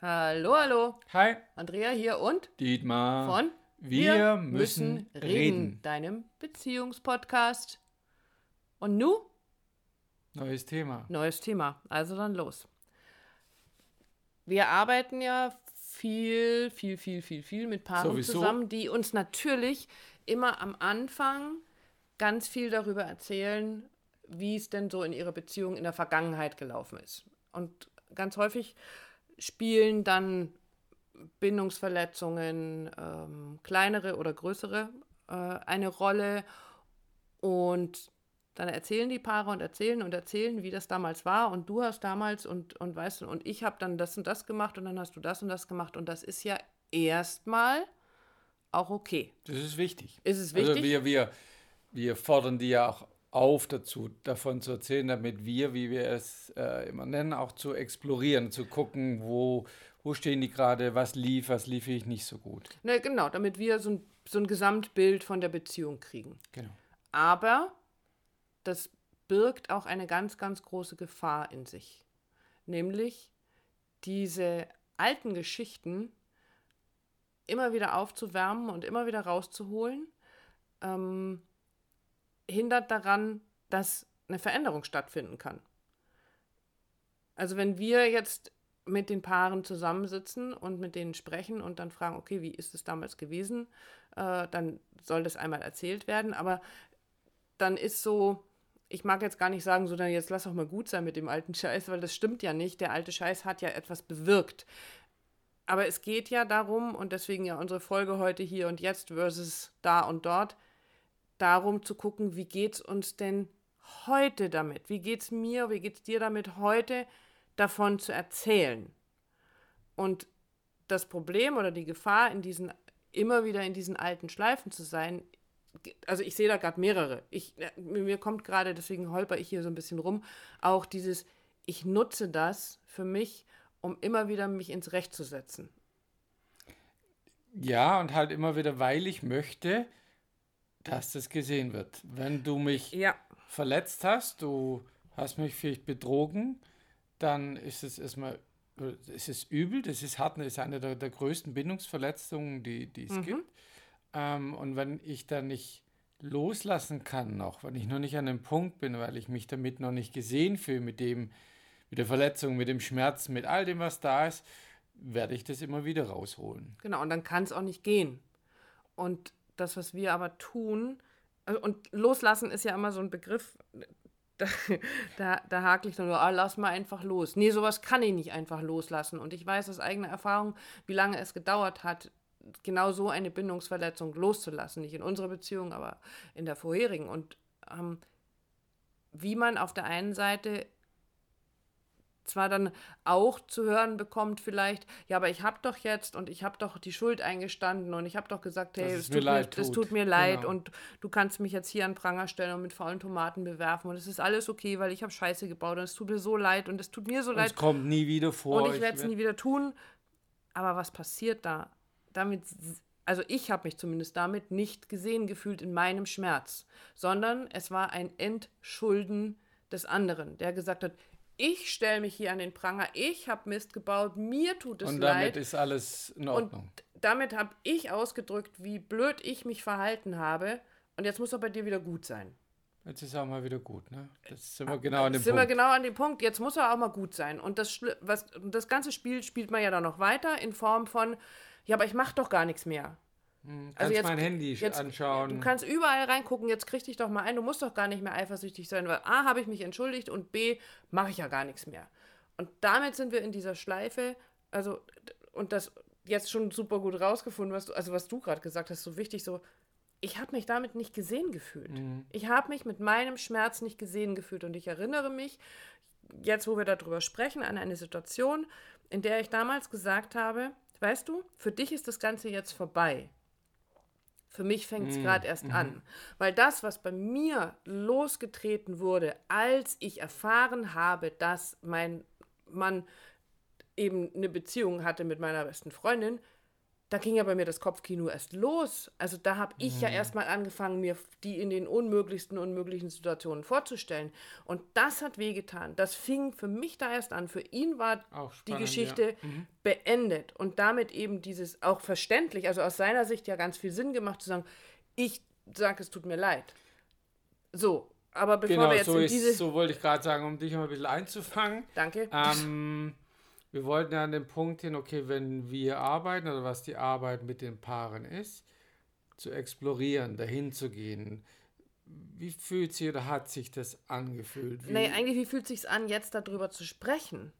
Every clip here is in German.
Hallo, hallo. Hi, Andrea hier und Dietmar. von Wir müssen reden. deinem Beziehungspodcast. Und nu, Neues Thema. neues Thema. Also dann los. Wir arbeiten ja viel, viel, viel, viel, viel mit Paaren Sowieso. zusammen, die uns natürlich immer am Anfang ganz viel darüber erzählen, wie es denn so in ihrer Beziehung in der Vergangenheit gelaufen ist. Und ganz häufig spielen dann Bindungsverletzungen, ähm, kleinere oder größere, äh, eine Rolle. Und dann erzählen die Paare und erzählen und erzählen, wie das damals war. Und du hast damals und, und weißt du, und ich habe dann das und das gemacht und dann hast du das und das gemacht. Und das ist ja erstmal auch okay. Das ist wichtig. Ist es Also wichtig? wir, wir, wir fordern die ja auch auf dazu, davon zu erzählen, damit wir, wie wir es äh, immer nennen, auch zu explorieren, zu gucken, wo, wo stehen die gerade, was lief, was lief ich nicht so gut. Ne, genau, damit wir so ein, so ein Gesamtbild von der Beziehung kriegen. Genau. Aber das birgt auch eine ganz, ganz große Gefahr in sich. Nämlich diese alten Geschichten immer wieder aufzuwärmen und immer wieder rauszuholen, ähm, hindert daran, dass eine Veränderung stattfinden kann. Also wenn wir jetzt mit den Paaren zusammensitzen und mit denen sprechen und dann fragen, okay, wie ist es damals gewesen, äh, dann soll das einmal erzählt werden. Aber dann ist so, ich mag jetzt gar nicht sagen, so dann jetzt lass doch mal gut sein mit dem alten Scheiß, weil das stimmt ja nicht. Der alte Scheiß hat ja etwas bewirkt. Aber es geht ja darum, und deswegen ja unsere Folge heute hier und jetzt versus da und dort, darum zu gucken, wie geht's uns denn heute damit? Wie geht's mir, wie geht's dir damit heute davon zu erzählen? Und das Problem oder die Gefahr, in diesen immer wieder in diesen alten Schleifen zu sein, also ich sehe da gerade mehrere. Ich, äh, mir kommt gerade, deswegen holper ich hier so ein bisschen rum, auch dieses, ich nutze das für mich, um immer wieder mich ins Recht zu setzen. Ja, und halt immer wieder, weil ich möchte, dass das gesehen wird. Wenn du mich Ja, verletzt hast, du hast mich vielleicht betrogen, dann ist es erstmal, es ist übel, das ist hart, das ist eine der, der größten Bindungsverletzungen, die, die es gibt. Ähm, und wenn ich dann nicht loslassen kann noch, wenn ich noch nicht an dem Punkt bin, weil ich mich damit noch nicht gesehen fühle, mit dem, mit der Verletzung, mit dem Schmerz, mit all dem, was da ist, werde ich das immer wieder rausholen. genau, und dann kann es auch nicht gehen. Und das, was wir aber tun, also, und loslassen ist ja immer so ein Begriff, da, da, da hakle ich dann nur, ah, lass mal einfach los. Nee, sowas kann ich nicht einfach loslassen. Und ich weiß aus eigener Erfahrung, wie lange es gedauert hat, genau so eine Bindungsverletzung loszulassen. Nicht in unserer Beziehung, aber in der vorherigen. Und ähm, wie man auf der einen Seite zwar dann auch zu hören bekommt vielleicht, ja, aber ich habe doch jetzt und ich habe doch die Schuld eingestanden und ich habe doch gesagt, hey, es es tut, mir leid es tut. tut mir leid Genau. und du kannst mich jetzt hier an Pranger stellen und mit faulen Tomaten bewerfen und es ist alles okay, weil ich habe Scheiße gebaut und es tut mir so leid und es tut mir so Und es leid kommt nie wieder vor. und ich werde es nie wieder tun. Aber was passiert da? Damit, also ich habe mich zumindest damit nicht gesehen gefühlt in meinem Schmerz, sondern es war ein Entschulden des anderen, der gesagt hat, ich stelle mich hier an den Pranger, ich habe Mist gebaut, mir tut es Und damit leid. ist alles in Und Ordnung. damit habe ich ausgedrückt, wie blöd ich mich verhalten habe. Und jetzt muss er bei dir wieder gut sein. Jetzt ist auch mal wieder gut, ne? Das sind wir genau an dem Sind wir Punkt. genau an dem Punkt. Jetzt muss er auch mal gut sein. Und das, was, das ganze Spiel spielt man ja dann noch weiter in Form von, ja, aber ich mache doch gar nichts mehr. Kannst jetzt- mein Handy Jetzt, anschauen. Du kannst überall reingucken, jetzt krieg dich doch mal ein, du musst doch gar nicht mehr eifersüchtig sein, weil A, habe ich mich entschuldigt und B, mache ich ja gar nichts mehr. Und damit sind wir in dieser Schleife, also, und das jetzt schon super gut rausgefunden, was du, also was du gerade gesagt hast, so wichtig, so, ich habe mich damit nicht gesehen gefühlt. Ich habe mich mit meinem Schmerz nicht gesehen gefühlt und ich erinnere mich, jetzt wo wir darüber sprechen, an eine Situation, in der ich damals gesagt habe, weißt du, für dich ist das Ganze jetzt vorbei. Für mich fängt es gerade erst an. Weil das, was bei mir losgetreten wurde, als ich erfahren habe, dass mein Mann eben eine Beziehung hatte mit meiner besten Freundin, da ging ja bei mir das Kopfkino erst los. Also da habe ich mhm. ja erst mal angefangen, mir die in den unmöglichsten unmöglichen Situationen vorzustellen. Und das hat wehgetan. Das fing für mich da erst an. Für ihn war spannend, die Geschichte ja. mhm. beendet. Und damit eben dieses auch verständlich, also aus seiner Sicht ja ganz viel Sinn gemacht zu sagen, ich sage, es tut mir leid. So, aber bevor genau, wir jetzt so in ist, diese... so wollte ich gerade sagen, um dich mal ein bisschen einzufangen. Danke. Ähm, wir wollten ja an den Punkt hin, okay, wenn wir arbeiten oder was die Arbeit mit den Paaren ist, zu explorieren, dahin zu gehen. Wie fühlt sich oder hat sich das angefühlt? Wie, nee, eigentlich, wie fühlt es sich an, jetzt darüber zu sprechen?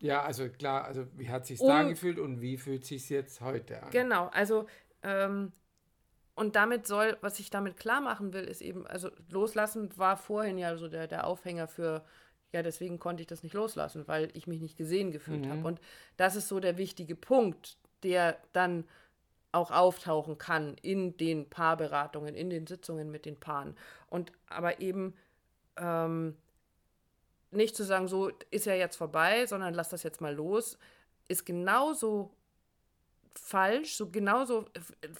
Ja, also klar, also wie hat sich um, da angefühlt und wie fühlt sich jetzt heute an? Genau, also ähm, und damit soll, was ich damit klar machen will, ist eben, also loslassen war vorhin ja so der, der Aufhänger für, ja, deswegen konnte ich das nicht loslassen, weil ich mich nicht gesehen gefühlt mhm. habe. Und das ist so der wichtige Punkt, der dann auch auftauchen kann in den Paarberatungen, in den Sitzungen mit den Paaren. Und aber eben ähm, nicht zu sagen, so ist ja jetzt vorbei, sondern lass das jetzt mal los, ist genauso falsch, so genauso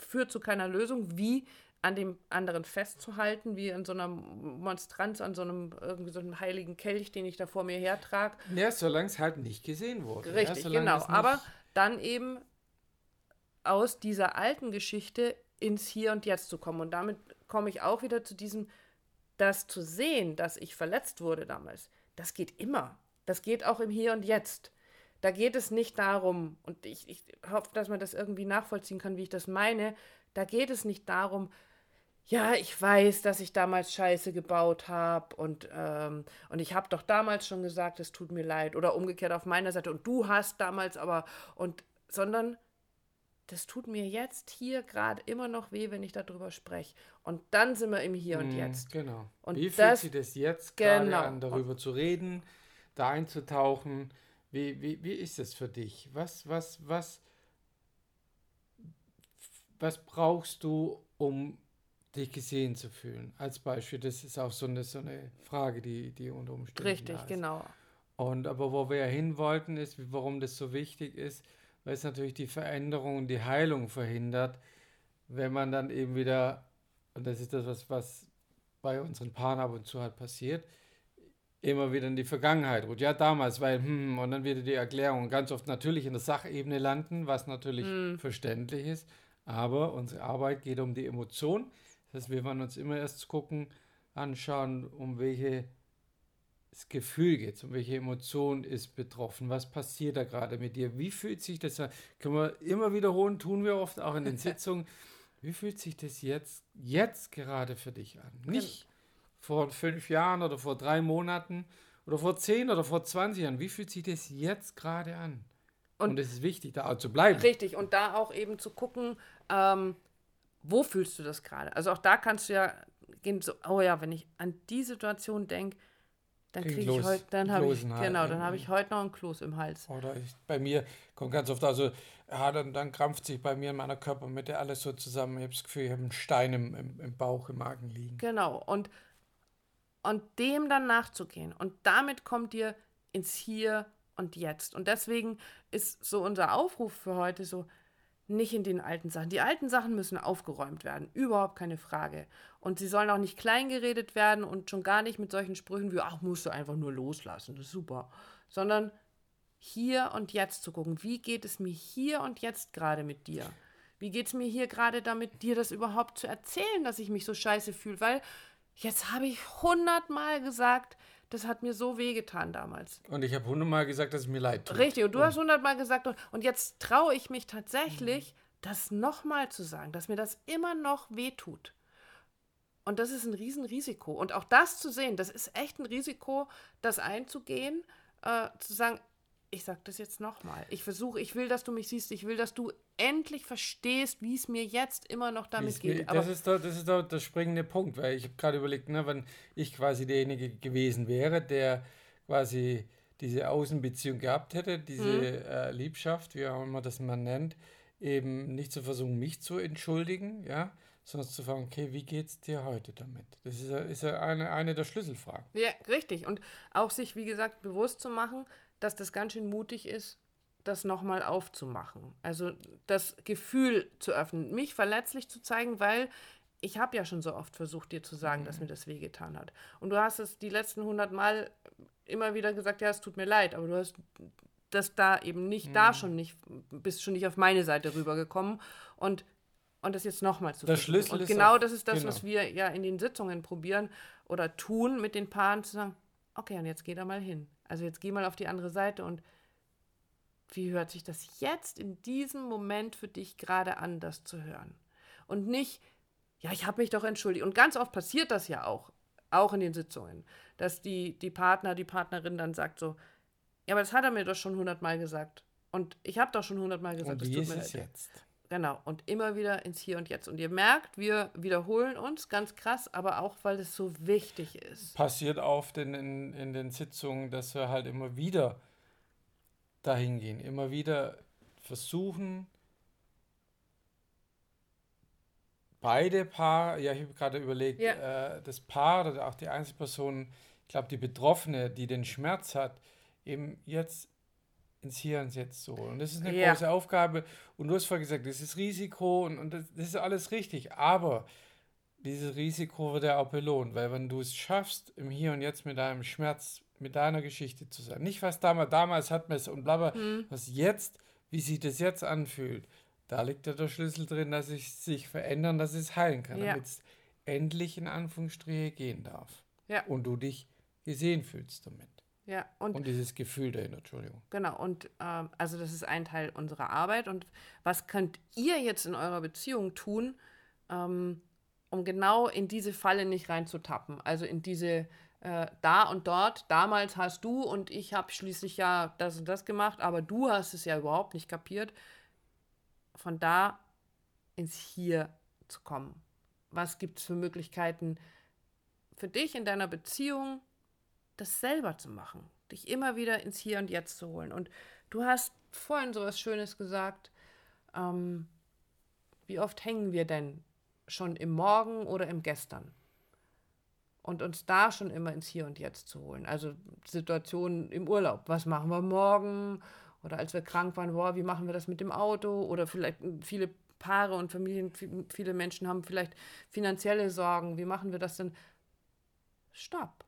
führt zu keiner Lösung, wie an dem anderen festzuhalten, wie an so einer Monstranz, an so einem irgendwie so einem heiligen Kelch, den ich da vor mir hertrage. Ja, solange es halt nicht gesehen wurde. Richtig, ja, genau. Aber dann eben aus dieser alten Geschichte ins Hier und Jetzt zu kommen. Und damit komme ich auch wieder zu diesem, das zu sehen, dass ich verletzt wurde damals. Das geht immer. Das geht auch im Hier und Jetzt. Da geht es nicht darum, und ich, ich hoffe, dass man das irgendwie nachvollziehen kann, wie ich das meine, da geht es nicht darum, ja, ich weiß, dass ich damals Scheiße gebaut habe und, ähm, und ich habe doch damals schon gesagt, es tut mir leid oder umgekehrt auf meiner Seite und du hast damals aber und sondern das tut mir jetzt hier gerade immer noch weh, wenn ich darüber spreche. Und dann sind wir im Hier und mhm, Jetzt. Genau. Und Wie fühlt sich das jetzt gerade genau. an, darüber zu reden, da einzutauchen? Wie, wie, wie ist es für dich? Was, was, was, was brauchst du, um dich gesehen zu fühlen? Als Beispiel, das ist auch so eine, so eine Frage, die, die unter Umständen Richtig, genau. Und aber wo wir ja hin wollten, ist, warum das so wichtig ist, weil es natürlich die Veränderung und die Heilung verhindert, wenn man dann eben wieder, und das ist das, was, was bei unseren Paaren ab und zu halt passiert, immer wieder in die Vergangenheit ruht. Ja, damals, weil, hm, und dann wieder die Erklärung ganz oft natürlich in der Sachebene landen, was natürlich hm. verständlich ist. Aber unsere Arbeit geht um die Emotion. Das heißt, wir wollen uns immer erst gucken, anschauen, um welches Gefühl geht es, um welche Emotion ist betroffen, was passiert da gerade mit dir, wie fühlt sich das an? Können wir immer wiederholen, tun wir oft auch in den Sitzungen. Wie fühlt sich das jetzt, jetzt gerade für dich an? Nicht vor fünf Jahren oder vor drei Monaten oder vor zehn oder vor 20 Jahren. Wie fühlt sich das jetzt gerade an? Und, es ist wichtig, da auch zu bleiben. Richtig, und da auch eben zu gucken, ähm, wo fühlst du das gerade? Also auch da kannst du ja gehen, so, oh ja, wenn ich an die Situation denke, dann kriege ich heute, dann habe ich, genau, dann habe ich heute noch einen Kloß im Hals. Oder ich, bei mir kommt ganz oft, also, ja, dann, dann krampft sich bei mir in meiner Körpermitte alles so zusammen. Ich habe das Gefühl, ich habe einen Stein im, im, im Bauch, im Magen liegen. Genau, und und dem dann nachzugehen. Und damit kommt ihr ins Hier und Jetzt. Und deswegen ist so unser Aufruf für heute so, nicht in den alten Sachen. Die alten Sachen müssen aufgeräumt werden, überhaupt keine Frage. Und sie sollen auch nicht kleingeredet werden und schon gar nicht mit solchen Sprüchen wie, ach, musst du einfach nur loslassen, das ist super. Sondern hier und jetzt zu gucken, wie geht es mir hier und jetzt gerade mit dir? Wie geht es mir hier gerade damit, dir das überhaupt zu erzählen, dass ich mich so scheiße fühle? Weil Jetzt habe ich hundertmal gesagt, das hat mir so wehgetan damals. Und ich habe hundertmal gesagt, dass es mir leid tut. Richtig, und du und hast hundertmal gesagt, und jetzt traue ich mich tatsächlich, mhm. das nochmal zu sagen, dass mir das immer noch wehtut. Und das ist ein Riesenrisiko. Und auch das zu sehen, das ist echt ein Risiko, das einzugehen, äh, zu sagen, ich sage das jetzt nochmal. Ich versuche, ich will, dass du mich siehst, ich will, dass du endlich verstehst, wie es mir jetzt immer noch damit geht. Mir, das, ist doch, das ist doch der springende Punkt, weil ich habe gerade überlegt, ne, wenn ich quasi derjenige gewesen wäre, der quasi diese Außenbeziehung gehabt hätte, diese mhm. äh, Liebschaft, wie auch immer das man nennt, eben nicht zu versuchen, mich zu entschuldigen, ja, sondern zu fragen, okay, wie geht es dir heute damit? Das ist, ist eine, eine der Schlüsselfragen. Ja, richtig. Und auch sich, wie gesagt, bewusst zu machen, dass das ganz schön mutig ist, das nochmal aufzumachen. Also das Gefühl zu öffnen, mich verletzlich zu zeigen, weil ich habe ja schon so oft versucht, dir zu sagen, mhm. dass mir das wehgetan hat. Und du hast es die letzten hundert Mal immer wieder gesagt, ja, es tut mir leid, aber du hast das da eben nicht, mhm. da schon nicht, bist schon nicht auf meine Seite rübergekommen und, und das jetzt nochmal zu Der Schlüssel Und genau das ist das, genau. was wir ja in den Sitzungen probieren oder tun mit den Paaren, zu sagen, okay, und jetzt geh da mal hin. Also jetzt geh mal auf die andere Seite und wie hört sich das jetzt in diesem Moment für dich gerade an, das zu hören? Und nicht, ja, ich habe mich doch entschuldigt. Und ganz oft passiert das ja auch, auch in den Sitzungen, dass die, die Partner, die Partnerin dann sagt so, ja, aber das hat er mir doch schon hundertmal gesagt. Und ich habe doch schon hundertmal gesagt, und wie ist es jetzt? Genau, und immer wieder ins Hier und Jetzt. Und ihr merkt, wir wiederholen uns ganz krass, aber auch, weil es so wichtig ist. Passiert oft in, in, in den Sitzungen, dass wir halt immer wieder dahin gehen, immer wieder versuchen, beide Paar, ja, ich habe gerade überlegt, ja. äh, das Paar oder auch die Einzelperson, ich glaube, die Betroffene, die den Schmerz hat, eben jetzt ins Hier und Jetzt so. Und das ist eine ja. große Aufgabe. Und du hast vorhin gesagt, das ist Risiko und, und das, das, ist alles richtig. Aber dieses Risiko wird ja auch belohnt, weil wenn du es schaffst, im Hier und Jetzt mit deinem Schmerz, mit deiner Geschichte zu sein, nicht was damals, damals hat man es und bla bla, mhm. was jetzt, wie sich das jetzt anfühlt, da liegt ja der Schlüssel drin, dass es sich verändern, dass es heilen kann, ja. damit es endlich in Anführungsstriche gehen darf. Ja. Und du dich gesehen fühlst damit. Ja, und, und dieses Gefühl dahinter, Entschuldigung. Genau, und ähm, also das ist ein Teil unserer Arbeit. Und was könnt ihr jetzt in eurer Beziehung tun, ähm, um genau in diese Falle nicht reinzutappen? Also in diese äh, da und dort, damals hast du und ich habe schließlich ja das und das gemacht, aber du hast es ja überhaupt nicht kapiert. Von da ins Hier zu kommen. Was gibt es für Möglichkeiten für dich in deiner Beziehung? Das selber zu machen, dich immer wieder ins Hier und Jetzt zu holen. Und du hast vorhin so was Schönes gesagt. Ähm, wie oft hängen wir denn schon im Morgen oder im Gestern? Und uns da schon immer ins Hier und Jetzt zu holen. Also Situationen im Urlaub. Was machen wir morgen? Oder als wir krank waren, boah, wie machen wir das mit dem Auto? Oder vielleicht viele Paare und Familien, viele Menschen haben vielleicht finanzielle Sorgen. Wie machen wir das denn? Stopp.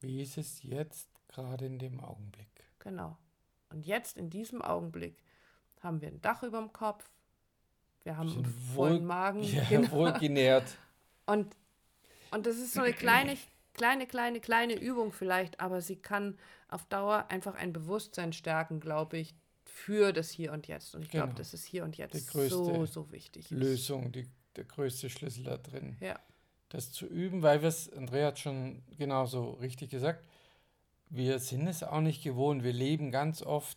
Wie ist es jetzt gerade in dem Augenblick? Genau. Und jetzt in diesem Augenblick haben wir ein Dach über dem Kopf, wir haben einen vollen Magen. Ja, genau. wohlgenährt. Und, und das ist so eine kleine, kleine, kleine, kleine Übung vielleicht, aber sie kann auf Dauer einfach ein Bewusstsein stärken, glaube ich, für das Hier und Jetzt. Und ich glaube, genau. dass es Hier und Jetzt so, so wichtig ist. Lösung, die, der größte Schlüssel da drin. Ja das zu üben, weil wir es, Andrea hat schon genauso richtig gesagt, wir sind es auch nicht gewohnt. Wir leben ganz oft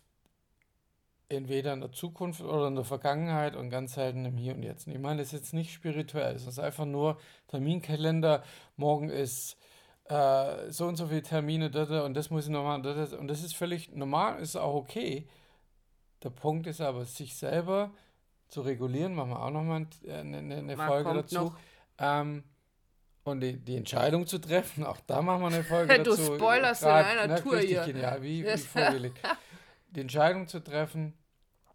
entweder in der Zukunft oder in der Vergangenheit und ganz selten im Hier und Jetzt. ich meine, das ist jetzt nicht spirituell, es ist einfach nur Terminkalender, morgen ist äh, so und so viele Termine und das muss ich noch machen und das ist völlig normal, ist auch okay. Der Punkt ist aber, sich selber zu regulieren, machen wir auch nochmal eine, eine, eine Folge dazu. Ähm, und die, die Entscheidung zu treffen, auch da machen wir eine Folge du dazu. Du spoilerst Grad, in einer na, Tour hier. Genial, wie, wie vorgelegt. Die Entscheidung zu treffen,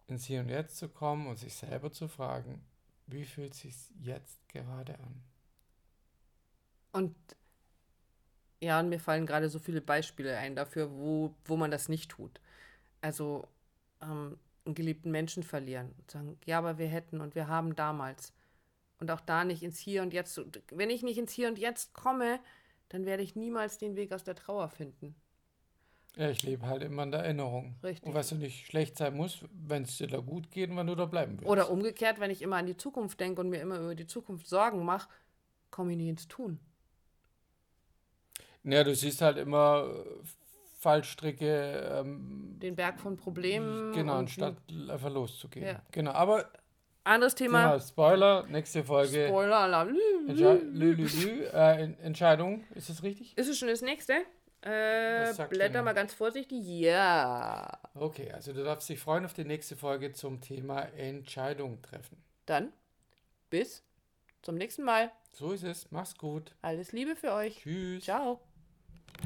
ins Hier und Jetzt zu kommen und sich selber zu fragen, wie fühlt es sich jetzt gerade an? Und ja, und mir fallen gerade so viele Beispiele ein dafür, wo, wo man das nicht tut. Also ähm, einen geliebten Menschen verlieren und sagen, ja, aber wir hätten und wir haben damals und auch da nicht ins Hier und Jetzt. Wenn ich nicht ins Hier und Jetzt komme, dann werde ich niemals den Weg aus der Trauer finden. Ja, ich lebe halt immer in der Erinnerung. Richtig. Und was ja nicht schlecht sein muss, wenn es dir da gut geht und wenn du da bleiben willst. Oder umgekehrt, wenn ich immer an die Zukunft denke und mir immer über die Zukunft Sorgen mache, komme ich nie ins Tun. Ja, du siehst halt immer äh, Fallstricke. Ähm, Den Berg von Problemen. Genau, anstatt einfach loszugehen. Ja. Genau, aber anderes Thema. Thema Spoiler, nächste Folge. Spoiler, Alarm. Äh, Entscheidung, ist das richtig? Ist es schon das nächste? Äh, blätter mal ganz vorsichtig. Ja. Okay, also du darfst dich freuen auf die nächste Folge zum Thema Entscheidung treffen. Dann bis zum nächsten Mal. So ist es. Mach's gut. Alles Liebe für euch. Tschüss. Ciao.